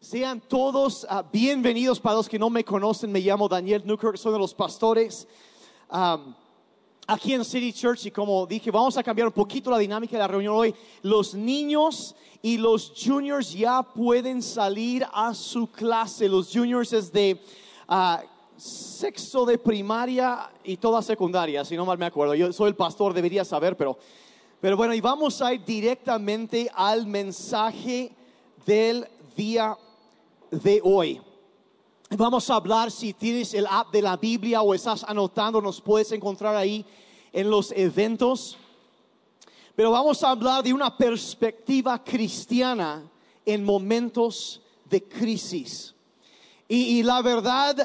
Sean todos uh, bienvenidos para los que no me conocen. Me llamo Daniel Newkirk, soy de los pastores aquí en City Church. Y como dije, vamos a cambiar un poquito la dinámica de la reunión hoy. Los niños y los juniors ya pueden salir a su clase. Los juniors es de uh, sexto de primaria y toda secundaria, si no mal me acuerdo. Yo soy el pastor, debería saber, pero, pero bueno, y vamos a ir directamente al mensaje del día de hoy. Vamos a hablar, si tienes el app de la Biblia o estás anotando, nos puedes encontrar ahí en los eventos. Pero vamos a hablar de una perspectiva cristiana en momentos de crisis. Y, la verdad,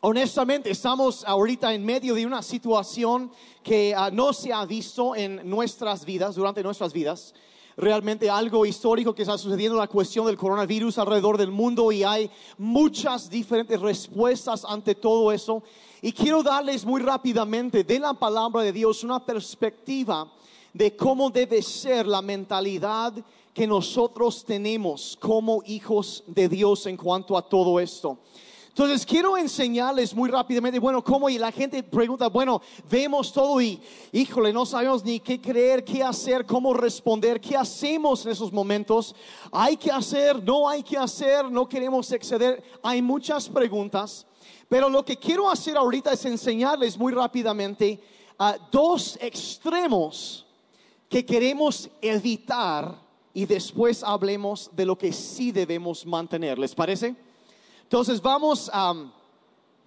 honestamente, estamos ahorita en medio de una situación que uh, no se ha visto en nuestras vidas, durante nuestras vidas realmente algo histórico que está sucediendo, la cuestión del coronavirus alrededor del mundo y hay muchas diferentes respuestas ante todo eso. Y quiero darles muy rápidamente de la palabra de Dios una perspectiva de cómo debe ser la mentalidad que nosotros tenemos como hijos de Dios en cuanto a todo esto. Entonces quiero enseñarles muy rápidamente, bueno, cómo y la gente pregunta, bueno, vemos todo y, híjole, no sabemos ni qué creer, qué hacer, cómo responder, qué hacemos en esos momentos. Hay que hacer, no hay que hacer, no queremos exceder. Hay muchas preguntas, pero lo que quiero hacer ahorita es enseñarles muy rápidamente a dos extremos que queremos evitar y después hablemos de lo que sí debemos mantener. ¿Les parece? Entonces vamos a,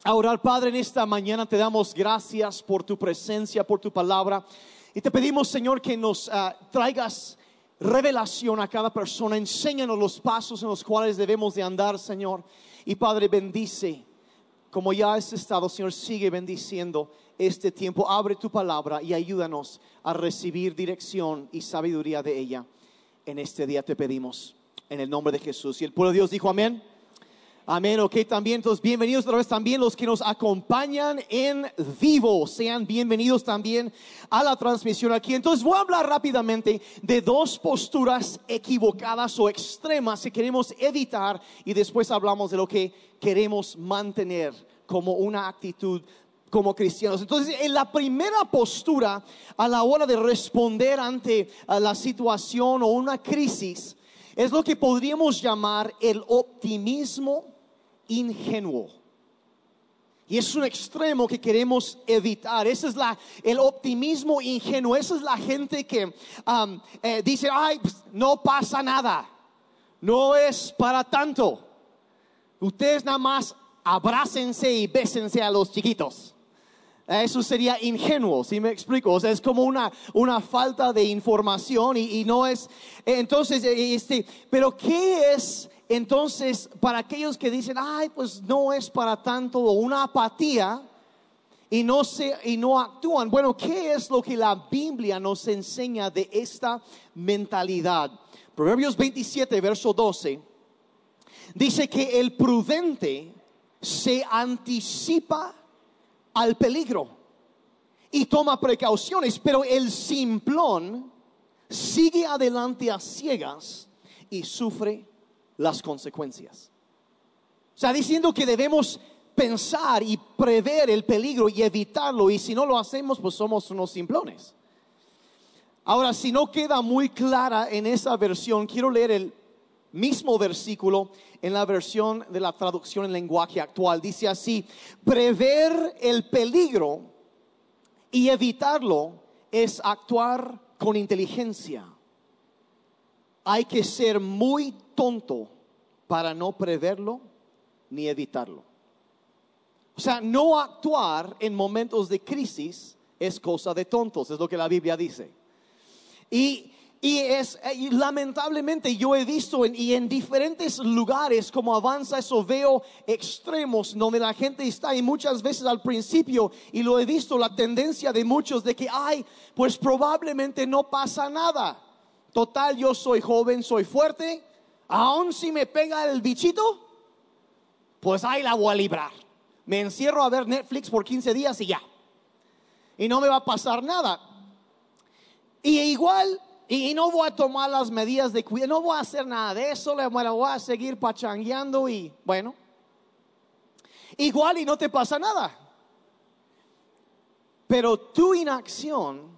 orar, Padre, en esta mañana. Te damos gracias por tu presencia, por tu palabra. Y te pedimos, Señor, que nos ah, traigas revelación a cada persona. Enséñanos los pasos en los cuales debemos de andar, Señor. Y Padre, bendice. Como ya has estado, Señor, sigue bendiciendo este tiempo. Abre tu palabra y ayúdanos a recibir dirección y sabiduría de ella. En este día te pedimos. En el nombre de Jesús. Y el pueblo de Dios dijo amén. Amén, ok, también, entonces bienvenidos otra vez también los que nos acompañan en vivo, sean bienvenidos también a la transmisión aquí. Entonces voy a hablar rápidamente de dos posturas equivocadas o extremas que queremos evitar y después hablamos de lo que queremos mantener como una actitud como cristianos. Entonces, en la primera postura a la hora de responder ante la situación o una crisis, es lo que podríamos llamar el optimismo ingenuo. Y es un extremo que queremos evitar. Ese es la, el optimismo ingenuo. Esa es la gente que eh, dice, ay, pues, no pasa nada. No es para tanto. Ustedes nada más abrácense y bésense a los chiquitos. Eso sería ingenuo, si me explico. O sea, es como una, una falta de información y, y no es. Entonces, este, pero ¿qué es entonces, para aquellos que dicen, ay, pues no es para tanto, una apatía, y no, se, y no actúan. Bueno, ¿qué es lo que la Biblia nos enseña de esta mentalidad? Proverbios 27, verso 12, dice que el prudente se anticipa al peligro y toma precauciones, pero el simplón sigue adelante a ciegas y sufre las consecuencias. O sea, diciendo que debemos pensar y prever el peligro y evitarlo, y si no lo hacemos, pues somos unos simplones. Ahora, si no queda muy clara en esa versión, quiero leer el mismo versículo en la versión de la traducción en lenguaje actual. Dice así, prever el peligro y evitarlo es actuar con inteligencia. Hay que ser muy tonto para no preverlo ni evitarlo. O sea, no actuar en momentos de crisis es cosa de tontos, es lo que la Biblia dice. Y, es, lamentablemente yo he visto en, y en diferentes lugares como avanza eso, veo extremos donde la gente está y muchas veces al principio, y lo he visto, la tendencia de muchos de que, ay, pues probablemente no pasa nada. Total, yo soy joven, soy fuerte, aun si me pega el bichito, pues ahí la voy a librar. Me encierro a ver Netflix por 15 días y ya. Y no me va a pasar nada. Y igual Y, no voy a tomar las medidas de cuidado, no voy a hacer nada de eso, le voy a seguir pachangueando y bueno, igual y no te pasa nada. Pero tu inacción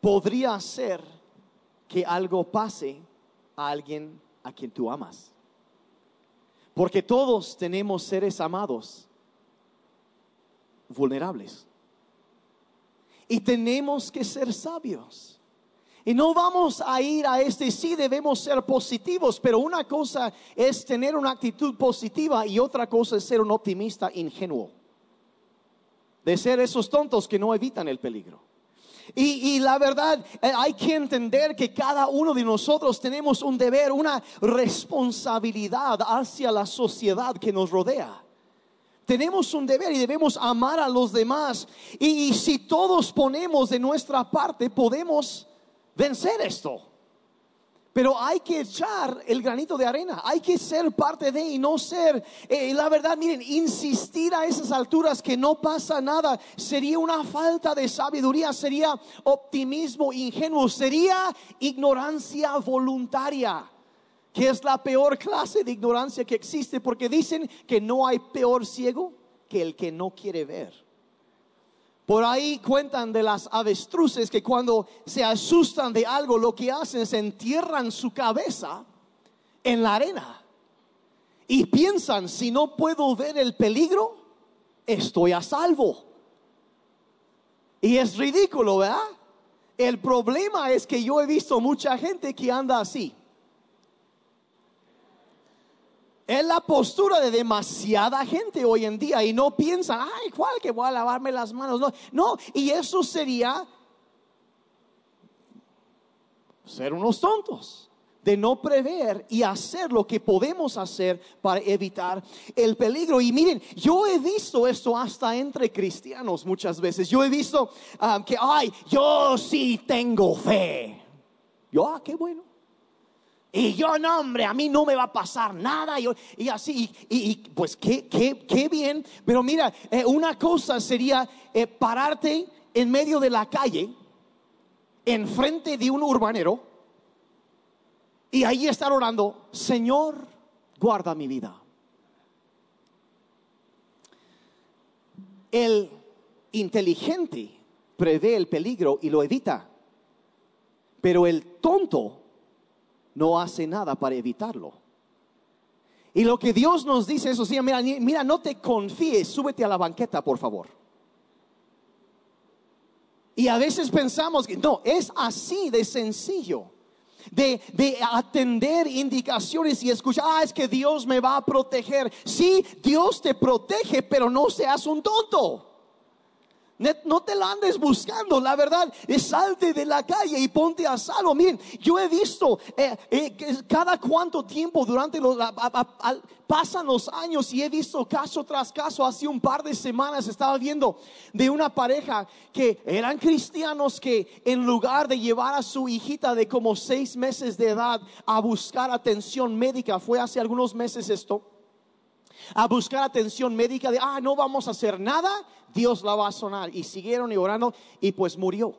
podría hacer que algo pase a alguien a quien tú amas. Porque todos tenemos seres amados vulnerables. Y tenemos que ser sabios. Y no vamos a ir a este, sí debemos ser positivos, pero una cosa es tener una actitud positiva y otra cosa es ser un optimista ingenuo. De ser esos tontos que no evitan el peligro. Y, la verdad, eh, hay que entender que cada uno de nosotros tenemos un deber, una responsabilidad hacia la sociedad que nos rodea. Tenemos un deber y debemos amar a los demás. y si todos ponemos de nuestra parte, podemos vencer esto. Pero hay que echar el granito de arena, hay que ser parte de y no ser, eh, la verdad, miren, insistir a esas alturas que no pasa nada sería una falta de sabiduría, sería optimismo ingenuo, sería ignorancia voluntaria, que es la peor clase de ignorancia que existe, porque dicen que no hay peor ciego que el que no quiere ver. Por ahí cuentan de las avestruces que cuando se asustan de algo, lo que hacen es entierran su cabeza en la arena. Y piensan, si no puedo ver el peligro, estoy a salvo. Y es ridículo, ¿verdad? El problema es que yo he visto mucha gente que anda así. Es la postura de demasiada gente hoy en día y no piensan, ay, ¿cuál que voy a lavarme las manos? No, no, y eso sería ser unos tontos de no prever y hacer lo que podemos hacer para evitar el peligro. Y miren, yo he visto esto hasta entre cristianos muchas veces. Yo he visto ah, que, ay, yo sí tengo fe. Yo, ah, qué bueno. Y yo, no, hombre, a mí no me va a pasar nada. Y, así, y, pues qué, bien. Pero mira, eh, una cosa sería eh, pararte en medio de la calle, enfrente de un urbanero, y ahí estar orando, Señor, guarda mi vida. El inteligente prevé el peligro y lo evita, pero el tonto no hace nada para evitarlo. Y lo que Dios nos dice eso, sí, mira, mira, no te confíes, súbete a la banqueta, por favor. Y a veces pensamos que no, es así de sencillo. De, de, atender indicaciones y escuchar, ah, es que Dios me va a proteger. Sí, Dios te protege, pero no seas un tonto. No te la andes buscando, la verdad, salte de la calle y ponte a salvo. Miren, yo he visto eh, eh, cada cuánto tiempo durante los, pasan los años y he visto caso tras caso. Hace un par de semanas estaba viendo de una pareja que eran cristianos que en lugar de llevar a su hijita de como seis meses de edad a buscar atención médica, fue hace algunos meses esto a buscar atención médica de, ah, no vamos a hacer nada, Dios la va a sonar. Y siguieron orando y pues murió.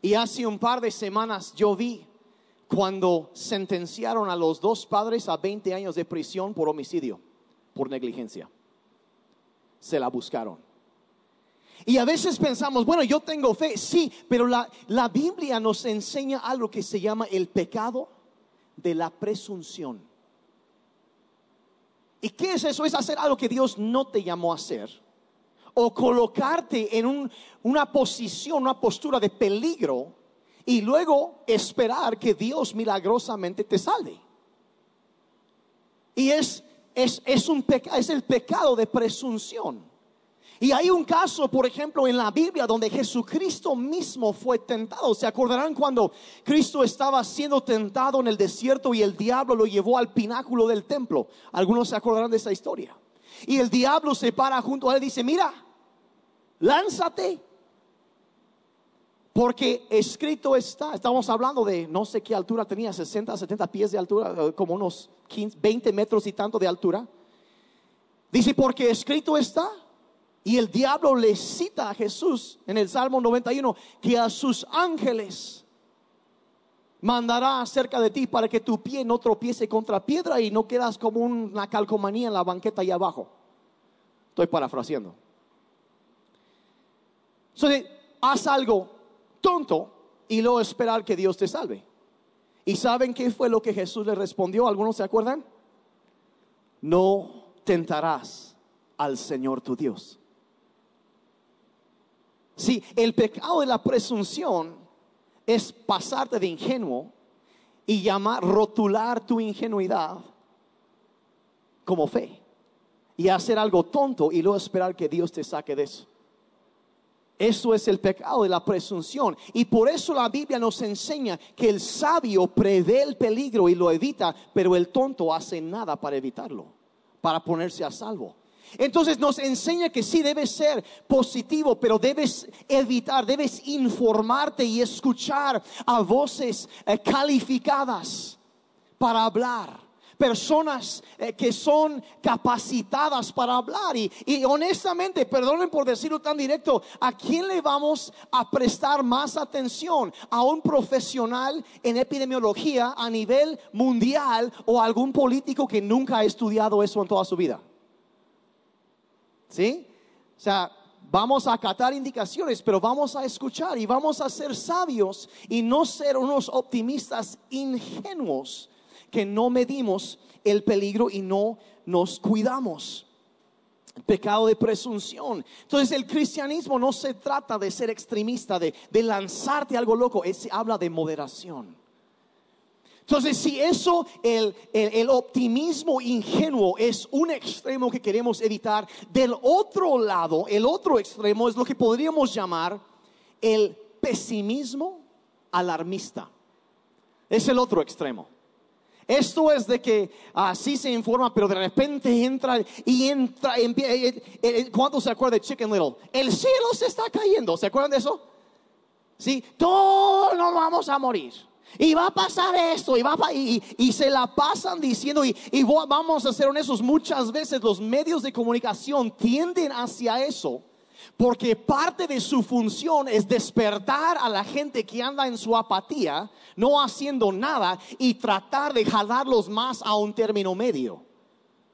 Y hace un par de semanas yo vi cuando sentenciaron a los dos padres a 20 años de prisión por homicidio, por negligencia. Se la buscaron. Y a veces pensamos, bueno, yo tengo fe, sí, pero la, la Biblia nos enseña algo que se llama el pecado de la presunción. ¿Y qué es eso? Es hacer algo que Dios no te llamó a hacer. O colocarte en una posición, una postura de peligro y luego esperar que Dios milagrosamente te salve. Y es, es, es, un es el pecado de presunción. Y hay un caso, por ejemplo, en la Biblia donde Jesucristo mismo fue tentado. ¿Se acordarán cuando Cristo estaba siendo tentado en el desierto y el diablo lo llevó al pináculo del templo? Algunos se acordarán de esa historia. Y el diablo se para junto a él y dice, mira, lánzate. Porque escrito está, estamos hablando de no sé qué altura tenía, 60, 70 pies de altura, eh, como unos 15, 20 metros y tanto de altura. Dice, porque escrito está, Y el diablo le cita a Jesús en el Salmo 91 que a sus ángeles mandará acerca de ti para que tu pie no tropiece contra piedra y no quedas como una calcomanía en la banqueta allá abajo. Estoy parafraseando. Entonces, haz algo tonto y luego esperar que Dios te salve. ¿Y saben qué fue lo que Jesús le respondió? ¿Algunos se acuerdan? No tentarás al Señor tu Dios. Sí, el pecado de la presunción es pasarte de ingenuo y llamar, rotular tu ingenuidad como fe y hacer algo tonto y luego esperar que Dios te saque de eso. Eso es el pecado de la presunción. Y por eso la Biblia nos enseña que el sabio prevé el peligro y lo evita, pero el tonto hace nada para evitarlo, para ponerse a salvo. Entonces nos enseña que sí debes ser positivo, pero debes evitar, debes informarte y escuchar a voces eh, calificadas para hablar personas eh, que son capacitadas para hablar. Y, honestamente, perdonen por decirlo tan directo, ¿a quién le vamos a prestar más atención? ¿A un profesional en epidemiología a nivel mundial o a algún político que nunca ha estudiado eso en toda su vida? ¿Sí? O sea, vamos a acatar indicaciones, pero vamos a escuchar y vamos a ser sabios y no ser unos optimistas ingenuos que no medimos el peligro y no nos cuidamos. Pecado de presunción. Entonces el cristianismo no se trata de ser extremista, de, de lanzarte algo loco, es, habla de moderación. Entonces, si eso, el, optimismo ingenuo es un extremo que queremos evitar, del otro lado, el otro extremo es lo que podríamos llamar el pesimismo alarmista. Es el otro extremo. Esto es de que así se informa, pero de repente entra y entra. Eh, eh, eh, ¿Cuánto se acuerdan de Chicken Little? El cielo se está cayendo. ¿Se acuerdan de eso? Sí, todos nos vamos a morir. Y va a pasar esto, y, va y, se la pasan diciendo, y, y vamos a ser honestos, muchas veces los medios de comunicación tienden hacia eso, porque parte de su función es despertar a la gente que anda en su apatía, no haciendo nada, y tratar de jalarlos más a un término medio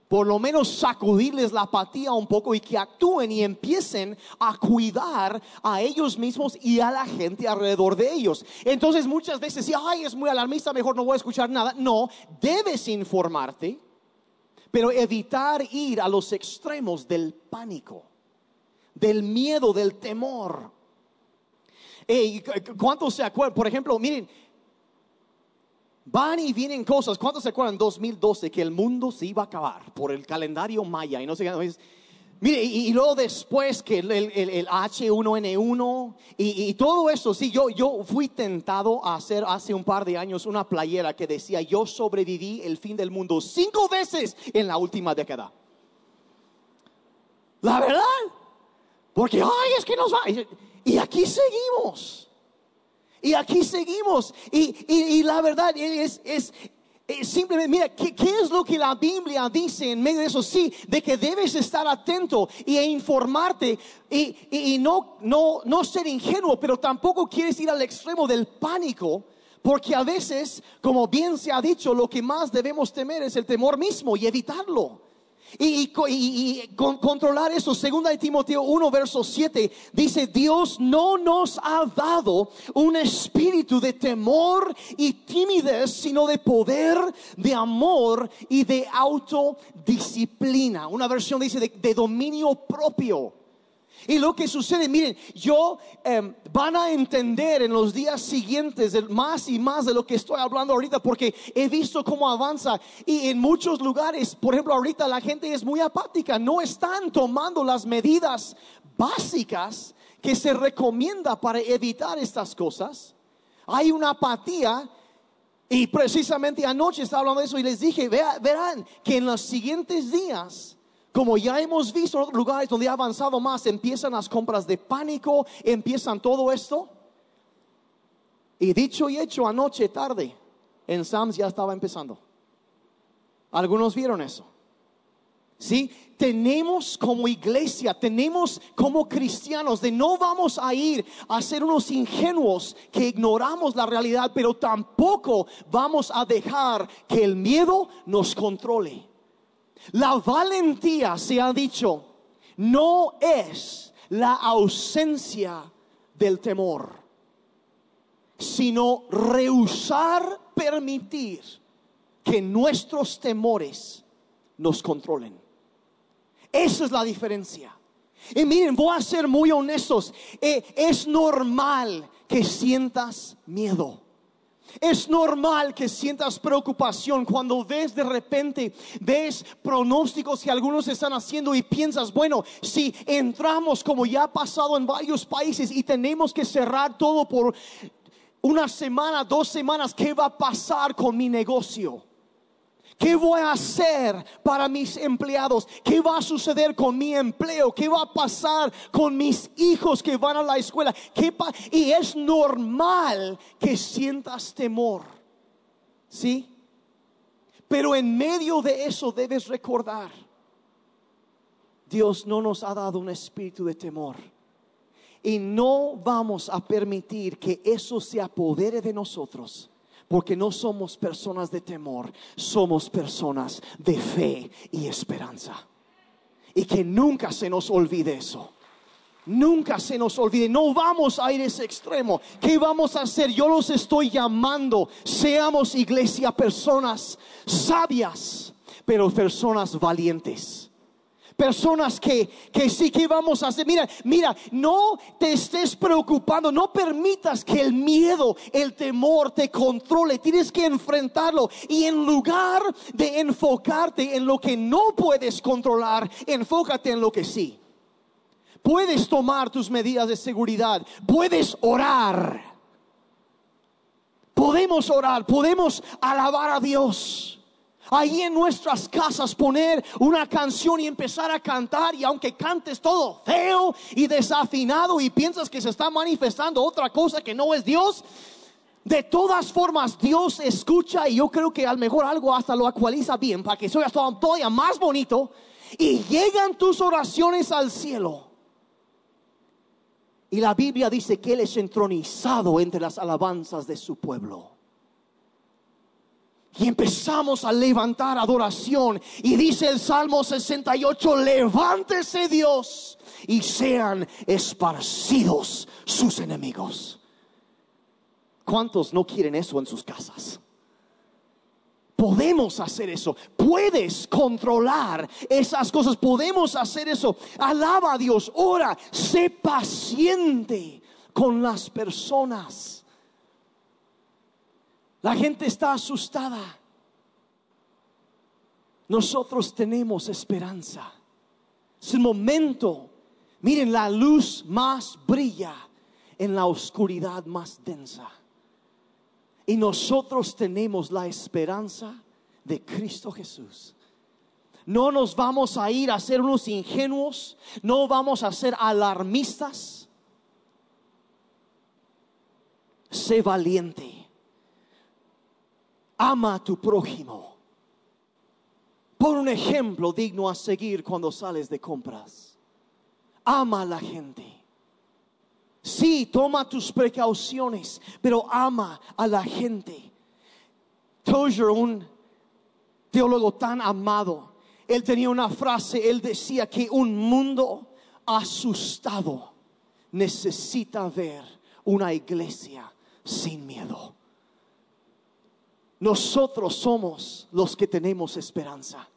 por lo menos sacudirles la apatía un poco y que actúen y empiecen a cuidar a ellos mismos y a la gente alrededor de ellos. Entonces muchas veces, si, ay, es muy alarmista, mejor no voy a escuchar nada. No, debes informarte, pero evitar ir a los extremos del pánico, del miedo, del temor. ¿Cuántos se acuerdan? Por ejemplo, miren, Van y vienen cosas. ¿Cuántos se acuerdan en 2012 que el mundo se iba a acabar por el calendario maya? Y no sé qué. Mire, y, luego después que el, H1N1 y, todo eso, sí, yo, yo fui tentado a hacer hace un par de años una playera que decía, yo sobreviví el fin del mundo cinco veces en la última década. La verdad, porque, ay, es que nos va. Y aquí seguimos. Y aquí seguimos. Y, la verdad es, es, simplemente, mira, ¿qué, es lo que la Biblia dice en medio de eso? Sí, de que debes estar atento y e informarte y, y, no, no, no ser ingenuo, pero tampoco quieres ir al extremo del pánico. Porque a veces, como bien se ha dicho, lo que más debemos temer es el temor mismo y evitarlo. Y, controlar eso, segunda de Timoteo 1, verso 7, dice, Dios no nos ha dado un espíritu de temor y timidez, sino de poder, de amor y de autodisciplina. Una versión dice de dominio propio. Y lo que sucede, miren, yo em, van a entender en los días siguientes más y más de lo que estoy hablando ahorita, porque he visto cómo avanza. Y en muchos lugares, por ejemplo, ahorita la gente es muy apática, no están tomando las medidas básicas que se recomienda para evitar estas cosas. Hay una apatía y precisamente anoche estaba hablando de eso y les dije, verán que en los siguientes días como ya hemos visto en otros lugares donde ha avanzado más, empiezan las compras de pánico, empiezan todo esto. Y dicho y hecho, anoche tarde, en Sams ya estaba empezando. Algunos vieron eso. ¿Sí? Tenemos como iglesia, tenemos como cristianos de no vamos a ir a ser unos ingenuos que ignoramos la realidad, pero tampoco vamos a dejar que el miedo nos controle. La valentía, se ha dicho, no es la ausencia del temor, sino rehusar permitir que nuestros temores nos controlen. Esa es la diferencia. Y miren, voy a ser muy honestos. Eh, es normal que sientas miedo. Es normal que sientas preocupación cuando ves de repente, ves pronósticos que algunos están haciendo y piensas, bueno, si entramos como ya ha pasado en varios países y tenemos que cerrar todo por una semana, dos semanas, ¿qué va a pasar con mi negocio? ¿Qué voy a hacer para mis empleados? ¿Qué va a suceder con mi empleo? ¿Qué va a pasar con mis hijos que van a la escuela? y es normal que sientas temor. ¿Sí? Pero en medio de eso debes recordar, Dios no nos ha dado un espíritu de temor. Y no vamos a permitir que eso se apodere de nosotros porque no somos personas de temor, somos personas de fe y esperanza. Y que nunca se nos olvide eso. Nunca se nos olvide, no vamos a ir a ese extremo. ¿Qué vamos a hacer? Yo los estoy llamando. Seamos iglesia, personas sabias, pero personas valientes personas que, que sí que vamos a hacer. Mira, mira, no te estés preocupando, no permitas que el miedo, el temor te controle. Tienes que enfrentarlo y en lugar de enfocarte en lo que no puedes controlar, enfócate en lo que sí. Puedes tomar tus medidas de seguridad, puedes orar. Podemos orar, podemos alabar a Dios ahí en nuestras casas poner una canción y empezar a cantar y aunque cantes todo feo y desafinado y piensas que se está manifestando otra cosa que no es Dios, de todas formas Dios escucha y yo creo que al mejor algo hasta lo actualiza bien para que sea todavía más bonito y llegan tus oraciones al cielo. Y la Biblia dice que Él es entronizado entre las alabanzas de su pueblo. Y empezamos a levantar adoración. Y dice el Salmo 68, levántese Dios y sean esparcidos sus enemigos. ¿Cuántos no quieren eso en sus casas? Podemos hacer eso. Puedes controlar esas cosas. Podemos hacer eso. Alaba a Dios. Ora. Sé paciente con las personas. La gente está asustada. Nosotros tenemos esperanza. Es el momento. Miren, la luz más brilla en la oscuridad más densa. Y nosotros tenemos la esperanza de Cristo Jesús. No nos vamos a ir a ser unos ingenuos, no vamos a ser alarmistas. Sé valiente ama a tu prójimo. Por un ejemplo digno a seguir cuando sales de compras. Ama a la gente. Sí, toma tus precauciones, pero ama a la gente. Tozer, un teólogo tan amado, él tenía una frase, él decía que un mundo asustado necesita ver una iglesia sin miedo. Nosotros somos los que tenemos esperanza.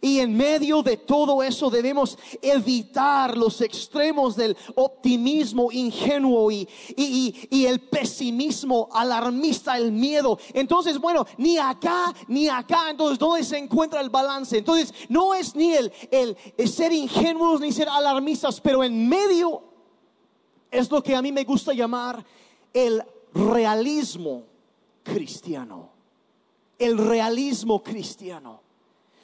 Y en medio de todo eso debemos evitar los extremos del optimismo ingenuo y, el pesimismo alarmista, el miedo. Entonces, bueno, ni acá ni acá. Entonces, ¿dónde se encuentra el balance? Entonces, no es ni el, el ser ingenuos ni ser alarmistas, pero en medio es lo que a mí me gusta llamar el realismo cristiano el realismo cristiano.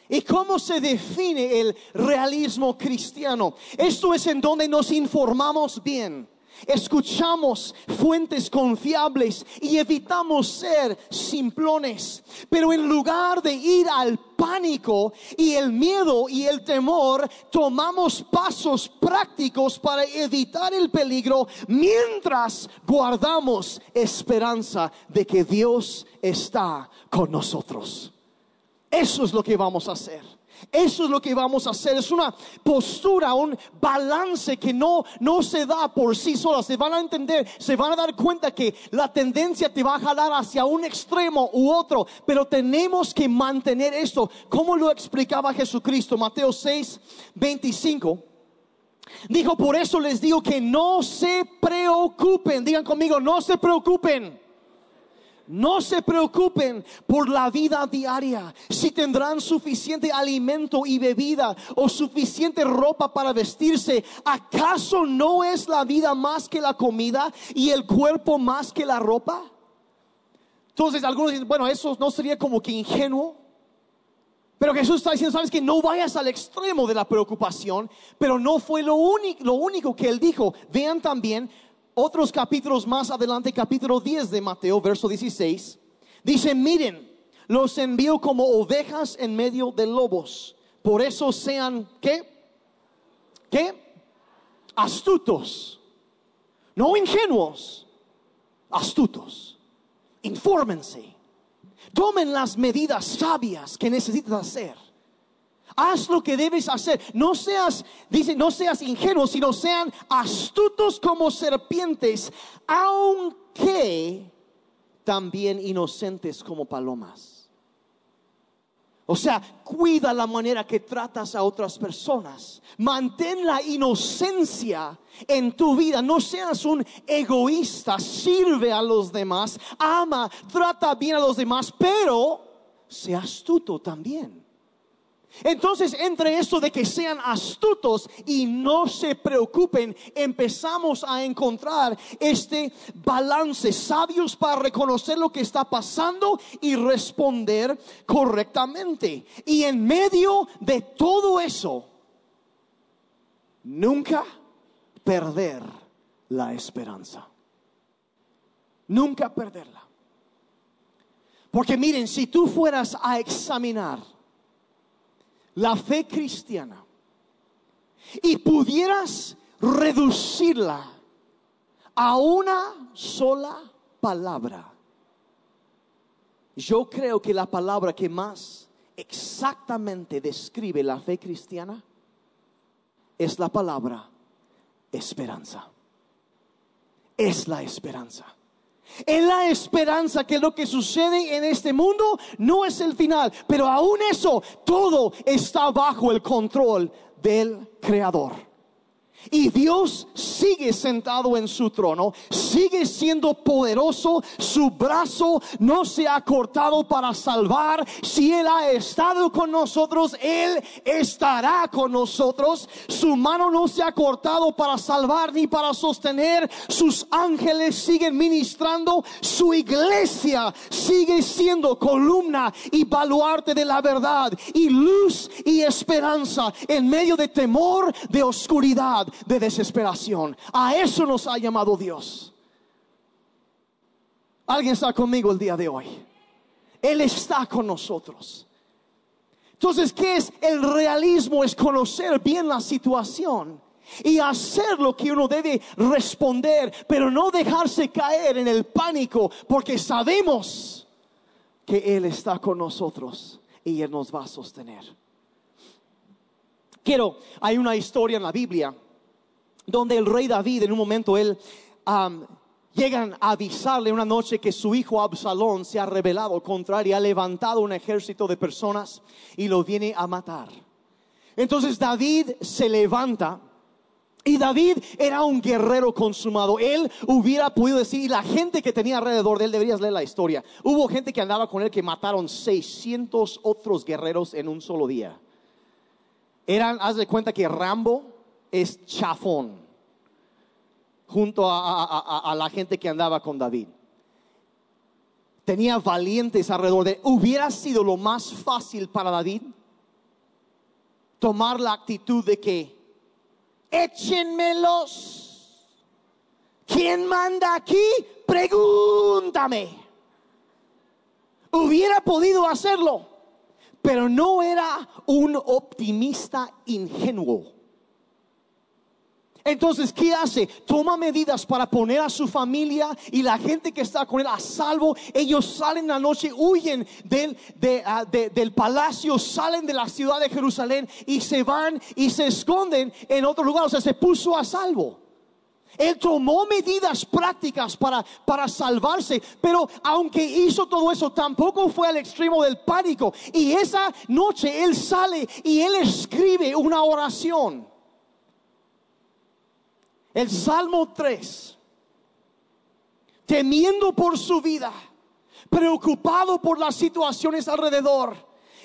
¿Y cómo se define el realismo cristiano? Esto es en donde nos informamos bien. Escuchamos fuentes confiables y evitamos ser simplones. Pero en lugar de ir al pánico y el miedo y el temor, tomamos pasos prácticos para evitar el peligro mientras guardamos esperanza de que Dios está con nosotros. Eso es lo que vamos a hacer. Eso es lo que vamos a hacer. Es una postura, un balance que no, no se da por sí sola. Se van a entender, se van a dar cuenta que la tendencia te va a jalar hacia un extremo u otro. Pero tenemos que mantener esto. Como lo explicaba Jesucristo? Mateo 6, 25. Dijo, por eso les digo que no se preocupen. Digan conmigo, no se preocupen no se preocupen por la vida diaria, si tendrán suficiente alimento y bebida o suficiente ropa para vestirse. ¿Acaso no es la vida más que la comida y el cuerpo más que la ropa? Entonces algunos dicen, bueno, eso no sería como que ingenuo. Pero Jesús está diciendo, sabes que no vayas al extremo de la preocupación, pero no fue lo único, lo único que él dijo. Vean también otros capítulos más adelante, capítulo 10 de Mateo, verso 16, dice, miren, los envío como ovejas en medio de lobos. Por eso sean, ¿qué? ¿Qué? Astutos. No ingenuos, astutos. Infórmense. Tomen las medidas sabias que necesitan hacer Haz lo que debes hacer. No seas, dice, no seas ingenuo, sino sean astutos como serpientes, aunque también inocentes como palomas. O sea, cuida la manera que tratas a otras personas. Mantén la inocencia en tu vida. No seas un egoísta. Sirve a los demás. Ama, trata bien a los demás, pero sea astuto también. Entonces, entre esto de que sean astutos y no se preocupen, empezamos a encontrar este balance, sabios para reconocer lo que está pasando y responder correctamente. Y en medio de todo eso, nunca perder la esperanza. Nunca perderla. Porque miren, si tú fueras a examinar la fe cristiana y pudieras reducirla a una sola palabra, yo creo que la palabra que más exactamente describe la fe cristiana es la palabra esperanza. Es la esperanza. En la esperanza que lo que sucede en este mundo no es el final, pero aún eso, todo está bajo el control del Creador. Y Dios sigue sentado en su trono, sigue siendo poderoso, su brazo no se ha cortado para salvar. Si Él ha estado con nosotros, Él estará con nosotros. Su mano no se ha cortado para salvar ni para sostener. Sus ángeles siguen ministrando. Su iglesia sigue siendo columna y baluarte de la verdad y luz y esperanza en medio de temor, de oscuridad de desesperación. A eso nos ha llamado Dios. Alguien está conmigo el día de hoy. Él está con nosotros. Entonces, ¿qué es el realismo? Es conocer bien la situación y hacer lo que uno debe responder, pero no dejarse caer en el pánico, porque sabemos que Él está con nosotros y Él nos va a sostener. Quiero, hay una historia en la Biblia donde el rey David en un momento él llegan a avisarle una noche que su hijo Absalón se ha rebelado contra él y ha levantado un ejército de personas y lo viene a matar. Entonces David se levanta y David era un guerrero consumado. Él hubiera podido decir, y la gente que tenía alrededor de él, deberías leer la historia. Hubo gente que andaba con él que mataron 600 otros guerreros en un solo día. Eran, haz de cuenta que Rambo es chafón junto a, la gente que andaba con David. Tenía valientes alrededor de... Hubiera sido lo más fácil para David tomar la actitud de que échenmelos. ¿quién manda aquí? Pregúntame. Hubiera podido hacerlo, pero no era un optimista ingenuo. Entonces, ¿qué hace? Toma medidas para poner a su familia y la gente que está con él a salvo. Ellos salen la noche, huyen del, ah, del palacio, salen de la ciudad de Jerusalén y se van y se esconden en otro lugar. O sea, se puso a salvo. Él tomó medidas prácticas para, para salvarse, pero aunque hizo todo eso, tampoco fue al extremo del pánico. Y esa noche él sale y él escribe una oración. El Salmo 3, temiendo por su vida, preocupado por las situaciones alrededor,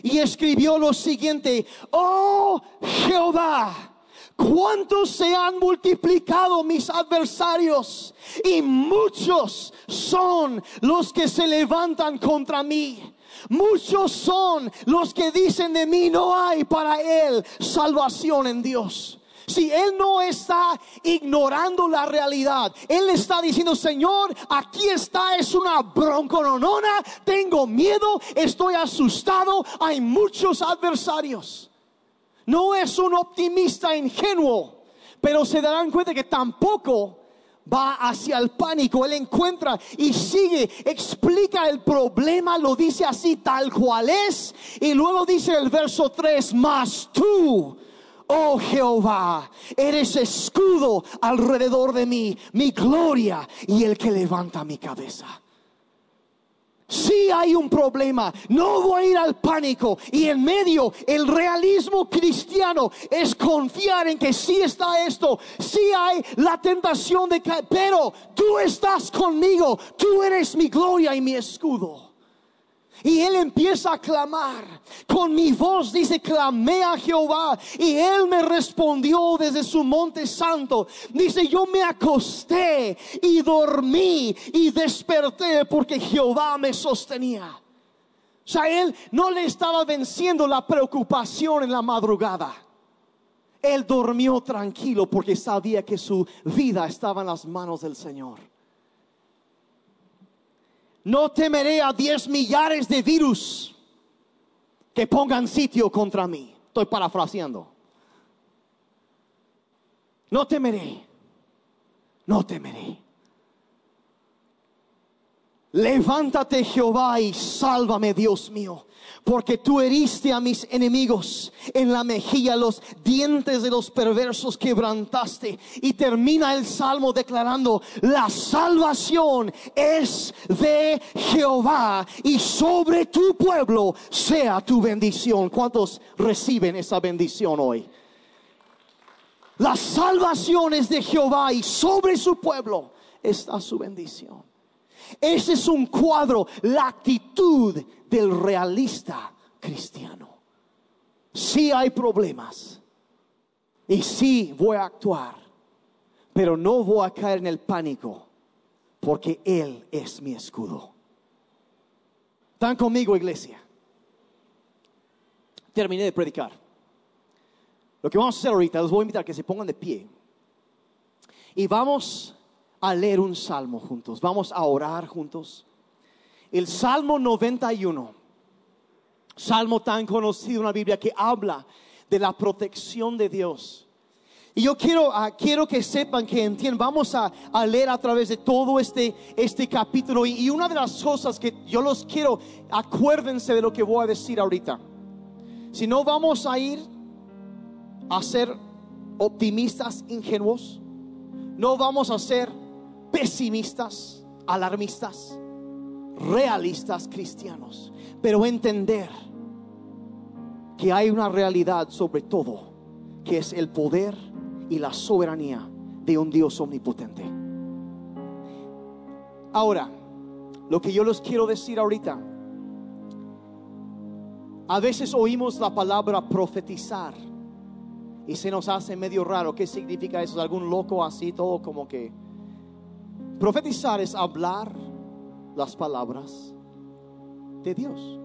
y escribió lo siguiente, oh Jehová, cuántos se han multiplicado mis adversarios y muchos son los que se levantan contra mí. Muchos son los que dicen de mí no hay para él salvación en Dios. Si Él no está ignorando la realidad, Él está diciendo, Señor, aquí está, es una broncononona, tengo miedo, estoy asustado, hay muchos adversarios. No es un optimista ingenuo, pero se darán cuenta que tampoco va hacia el pánico, él encuentra y sigue, explica el problema, lo dice así tal cual es, y luego dice el verso 3, más tú oh Jehová, eres escudo alrededor de mí, mi gloria y el que levanta mi cabeza. Si hay un problema, no voy a ir al pánico. Y en medio, el realismo cristiano es confiar en que si está esto, si hay la tentación de caer, pero tú estás conmigo, tú eres mi gloria y mi escudo. Y él empieza a clamar. Con mi voz dice, clamé a Jehová. Y él me respondió desde su monte santo. Dice, yo me acosté y dormí y desperté porque Jehová me sostenía. O sea, él no le estaba venciendo la preocupación en la madrugada. Él durmió tranquilo porque sabía que su vida estaba en las manos del Señor. No temeré a diez millares de virus que pongan sitio contra mí. Estoy parafraseando. No temeré. No temeré. Levántate Jehová y sálvame, Dios mío porque tú heriste a mis enemigos en la mejilla, los dientes de los perversos quebrantaste. Y termina el salmo declarando, la salvación es de Jehová y sobre tu pueblo sea tu bendición. ¿Cuántos reciben esa bendición hoy? La salvación es de Jehová y sobre su pueblo está su bendición. Ese es un cuadro, la actitud del realista cristiano. Sí hay problemas y sí voy a actuar, pero no voy a caer en el pánico porque Él es mi escudo. ¿Están conmigo, iglesia? Terminé de predicar. Lo que vamos a hacer ahorita, los voy a invitar a que se pongan de pie. Y vamos a leer un salmo juntos. Vamos a orar juntos. El Salmo 91, salmo tan conocido en la Biblia que habla de la protección de Dios. Y yo quiero, ah, quiero que sepan, que entiendan, vamos a, leer a través de todo este, este capítulo. Y, y, una de las cosas que yo los quiero, acuérdense de lo que voy a decir ahorita. Si no vamos a ir a ser optimistas ingenuos, no vamos a ser pesimistas, alarmistas realistas cristianos, pero entender que hay una realidad sobre todo, que es el poder y la soberanía de un Dios omnipotente. Ahora, lo que yo les quiero decir ahorita, a veces oímos la palabra profetizar y se nos hace medio raro. ¿Qué significa eso? ¿Algún loco así, todo como que... Profetizar es hablar las palabras de Dios.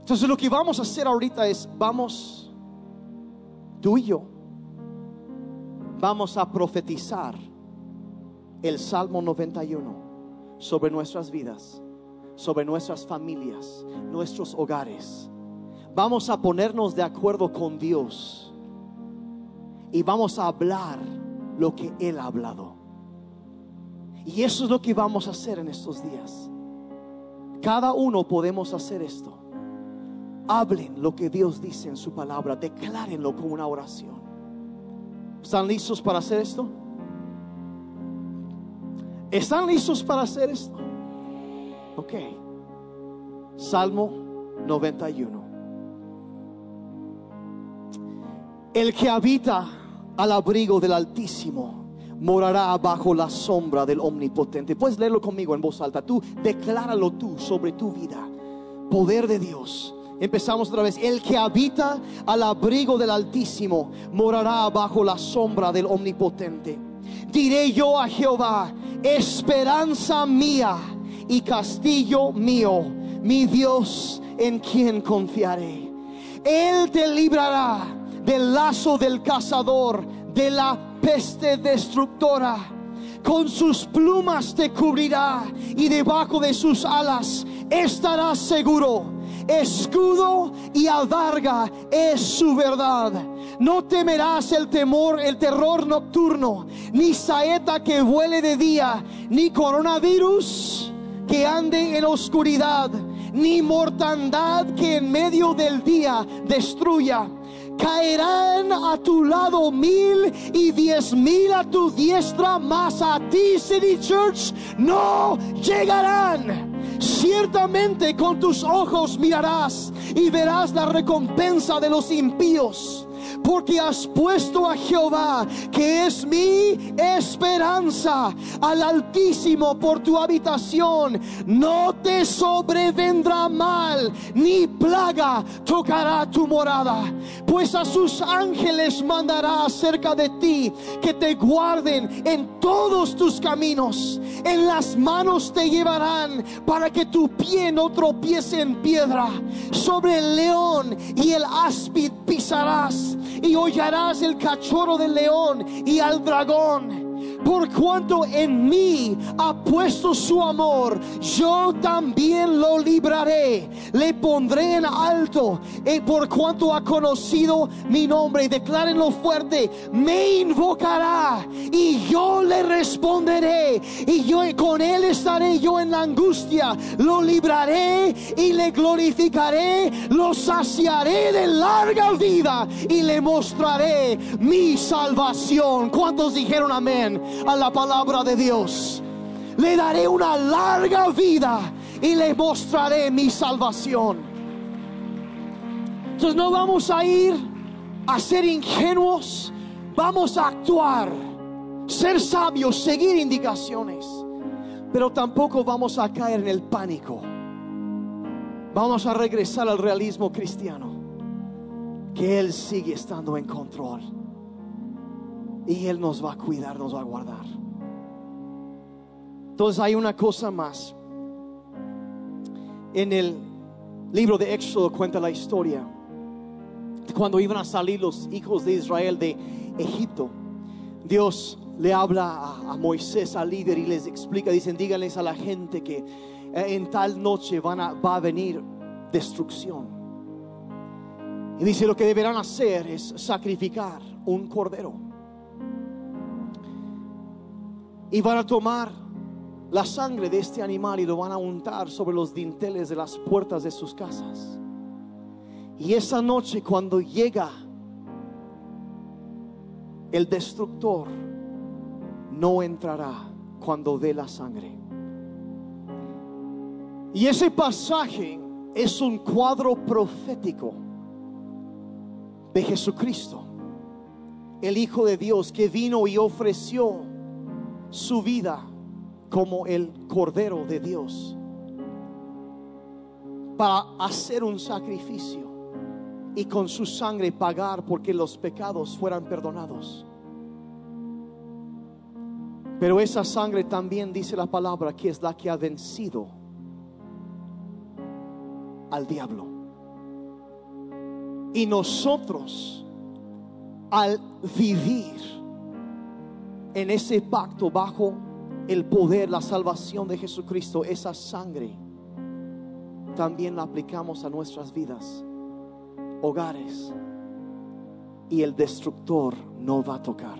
Entonces lo que vamos a hacer ahorita es, vamos, tú y yo, vamos a profetizar el Salmo 91 sobre nuestras vidas, sobre nuestras familias, nuestros hogares. Vamos a ponernos de acuerdo con Dios y vamos a hablar lo que Él ha hablado. Y eso es lo que vamos a hacer en estos días. Cada uno podemos hacer esto. Hablen lo que Dios dice en su palabra, declárenlo como una oración. ¿Están listos para hacer esto? ¿Están listos para hacer esto? Ok. Salmo 91. El que habita al abrigo del Altísimo morará bajo la sombra del Omnipotente. Puedes leerlo conmigo en voz alta. Tú decláralo tú sobre tu vida. Poder de Dios. Empezamos otra vez. El que habita al abrigo del Altísimo morará bajo la sombra del Omnipotente. Diré yo a Jehová, esperanza mía y castillo mío, mi Dios en quien confiaré. Él te librará del lazo del cazador, de la peste destructora. Con sus plumas te cubrirá y debajo de sus alas estarás seguro. Escudo y adarga es su verdad. No temerás el temor, el terror nocturno, ni saeta que vuele de día, ni coronavirus que ande en oscuridad, ni mortandad que en medio del día destruya. Caerán a tu lado mil y diez mil a tu diestra, mas a ti, City Church, no llegarán. Ciertamente con tus ojos mirarás y verás la recompensa de los impíos porque has puesto a Jehová, que es mi esperanza, al Altísimo por tu habitación. No te sobrevendrá mal, ni plaga tocará tu morada, pues a sus ángeles mandará acerca de ti, que te guarden en todos tus caminos. En las manos te llevarán para que tu pie no tropiece en piedra. Sobre el león y el áspid pisarás y hollarás el cachorro del león y al dragón. Por cuanto en mí ha puesto su amor, yo también lo libraré. Le pondré en alto. Y por cuanto ha conocido mi nombre, declárenlo fuerte, me invocará y yo le responderé. Y yo con él estaré yo en la angustia. Lo libraré y le glorificaré. Lo saciaré de larga vida y le mostraré mi salvación. ¿Cuántos dijeron amén? A la palabra de Dios. Le daré una larga vida y le mostraré mi salvación. Entonces no vamos a ir a ser ingenuos, vamos a actuar, ser sabios, seguir indicaciones, pero tampoco vamos a caer en el pánico. Vamos a regresar al realismo cristiano, que Él sigue estando en control y Él nos va a cuidar, nos va a guardar. Entonces hay una cosa más. En el libro de Éxodo cuenta la historia. Cuando iban a salir los hijos de Israel de Egipto, Dios le habla a, Moisés, al líder, y les explica, dicen, díganles a la gente que eh, en tal noche van va a venir destrucción. Y dice, lo que deberán hacer es sacrificar un cordero y van a tomar la sangre de este animal y lo van a untar sobre los dinteles de las puertas de sus casas. Y esa noche cuando llega el destructor, no entrará cuando dé la sangre. Y ese pasaje es un cuadro profético de Jesucristo, el Hijo de Dios que vino y ofreció su vida como el Cordero de Dios para hacer un sacrificio y con su sangre pagar porque los pecados fueran perdonados. Pero esa sangre también dice la palabra que es la que ha vencido al diablo. Y nosotros, al vivir en ese pacto bajo el poder, la salvación de Jesucristo, esa sangre, también la aplicamos a nuestras vidas, hogares, y el destructor no va a tocar.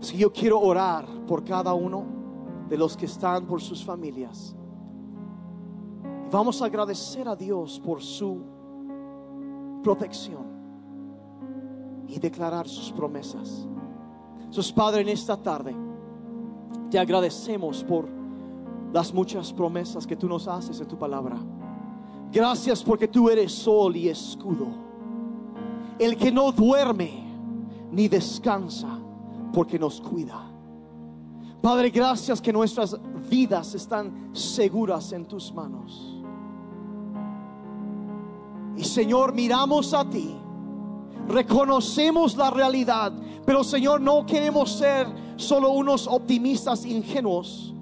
Si yo quiero orar por cada uno de los que están por sus familias, vamos a agradecer a Dios por su protección y declarar sus promesas. Sus Padre, en esta tarde te agradecemos por las muchas promesas que tú nos haces en tu palabra. Gracias porque tú eres sol y escudo. El que no duerme ni descansa porque nos cuida. Padre, gracias que nuestras vidas están seguras en tus manos. Y Señor, miramos a ti, reconocemos la realidad, pero Señor, no queremos ser solo unos optimistas ingenuos,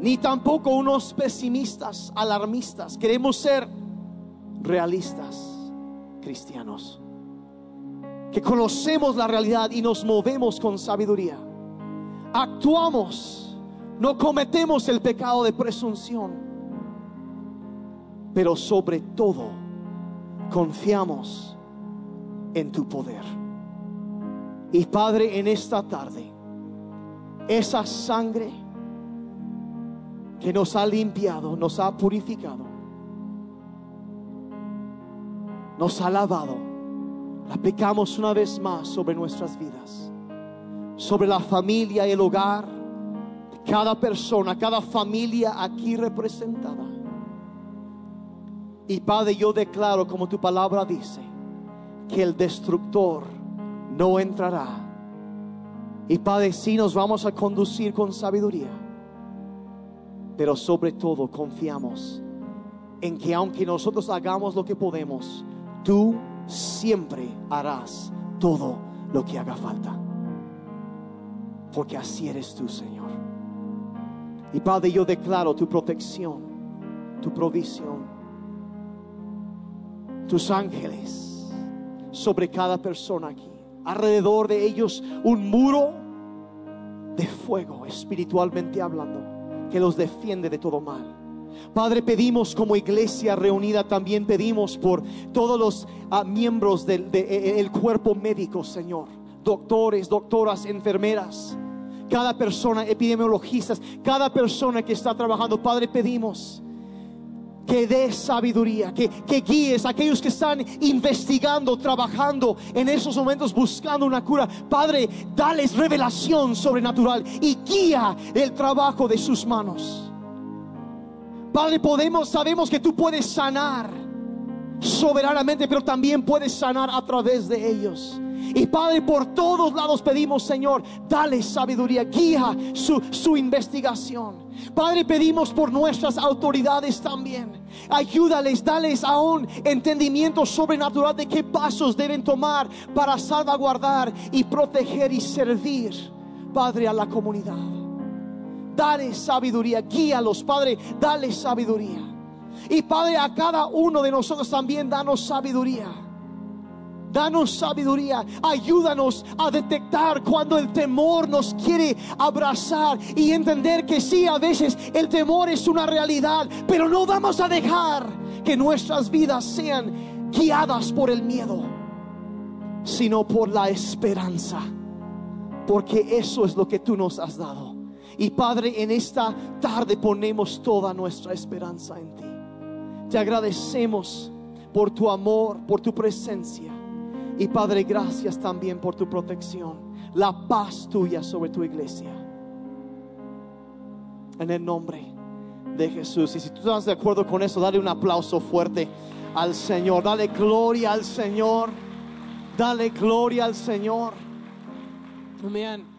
ni tampoco unos pesimistas alarmistas. Queremos ser realistas cristianos, que conocemos la realidad y nos movemos con sabiduría. Actuamos, no cometemos el pecado de presunción, pero sobre todo confiamos en tu poder. Y Padre, en esta tarde, esa sangre que nos ha limpiado, nos ha purificado, nos ha lavado, la pecamos una vez más sobre nuestras vidas, sobre la familia y el hogar, cada persona, cada familia aquí representada. Y Padre, yo declaro como tu palabra dice, que el destructor no entrará. Y Padre, sí nos vamos a conducir con sabiduría, pero sobre todo confiamos en que aunque nosotros hagamos lo que podemos, tú siempre harás todo lo que haga falta. Porque así eres tú, Señor. Y Padre, yo declaro tu protección, tu provisión tus ángeles sobre cada persona aquí. Alrededor de ellos un muro de fuego, espiritualmente hablando, que los defiende de todo mal. Padre, pedimos como iglesia reunida, también pedimos por todos los ah, miembros del e, e, cuerpo médico, Señor. Doctores, doctoras, enfermeras, cada persona, epidemiologistas, cada persona que está trabajando. Padre, pedimos que dé sabiduría, que, que guíes a aquellos que están investigando, trabajando en esos momentos, buscando una cura. Padre, dales revelación sobrenatural y guía el trabajo de sus manos. Padre, podemos, sabemos que tú puedes sanar soberanamente, pero también puedes sanar a través de ellos. Y Padre, por todos lados pedimos, Señor, dale sabiduría, guía su, su investigación. Padre, pedimos por nuestras autoridades también. Ayúdales, dales aún entendimiento sobrenatural de qué pasos deben tomar para salvaguardar y proteger y servir, Padre, a la comunidad. Dale sabiduría, guíalos, Padre, dale sabiduría. Y Padre, a cada uno de nosotros también danos sabiduría Danos sabiduría. Ayúdanos a detectar cuando el temor nos quiere abrazar y entender que sí, a veces el temor es una realidad, pero no vamos a dejar que nuestras vidas sean guiadas por el miedo, sino por la esperanza. Porque eso es lo que tú nos has dado. Y Padre, en esta tarde ponemos toda nuestra esperanza en ti. Te agradecemos por tu amor, por tu presencia. Y Padre, gracias también por tu protección, la paz tuya sobre tu iglesia. En el nombre de Jesús. Y si tú estás de acuerdo con eso, dale un aplauso fuerte al Señor. Dale gloria al Señor. Dale gloria al Señor. Amén.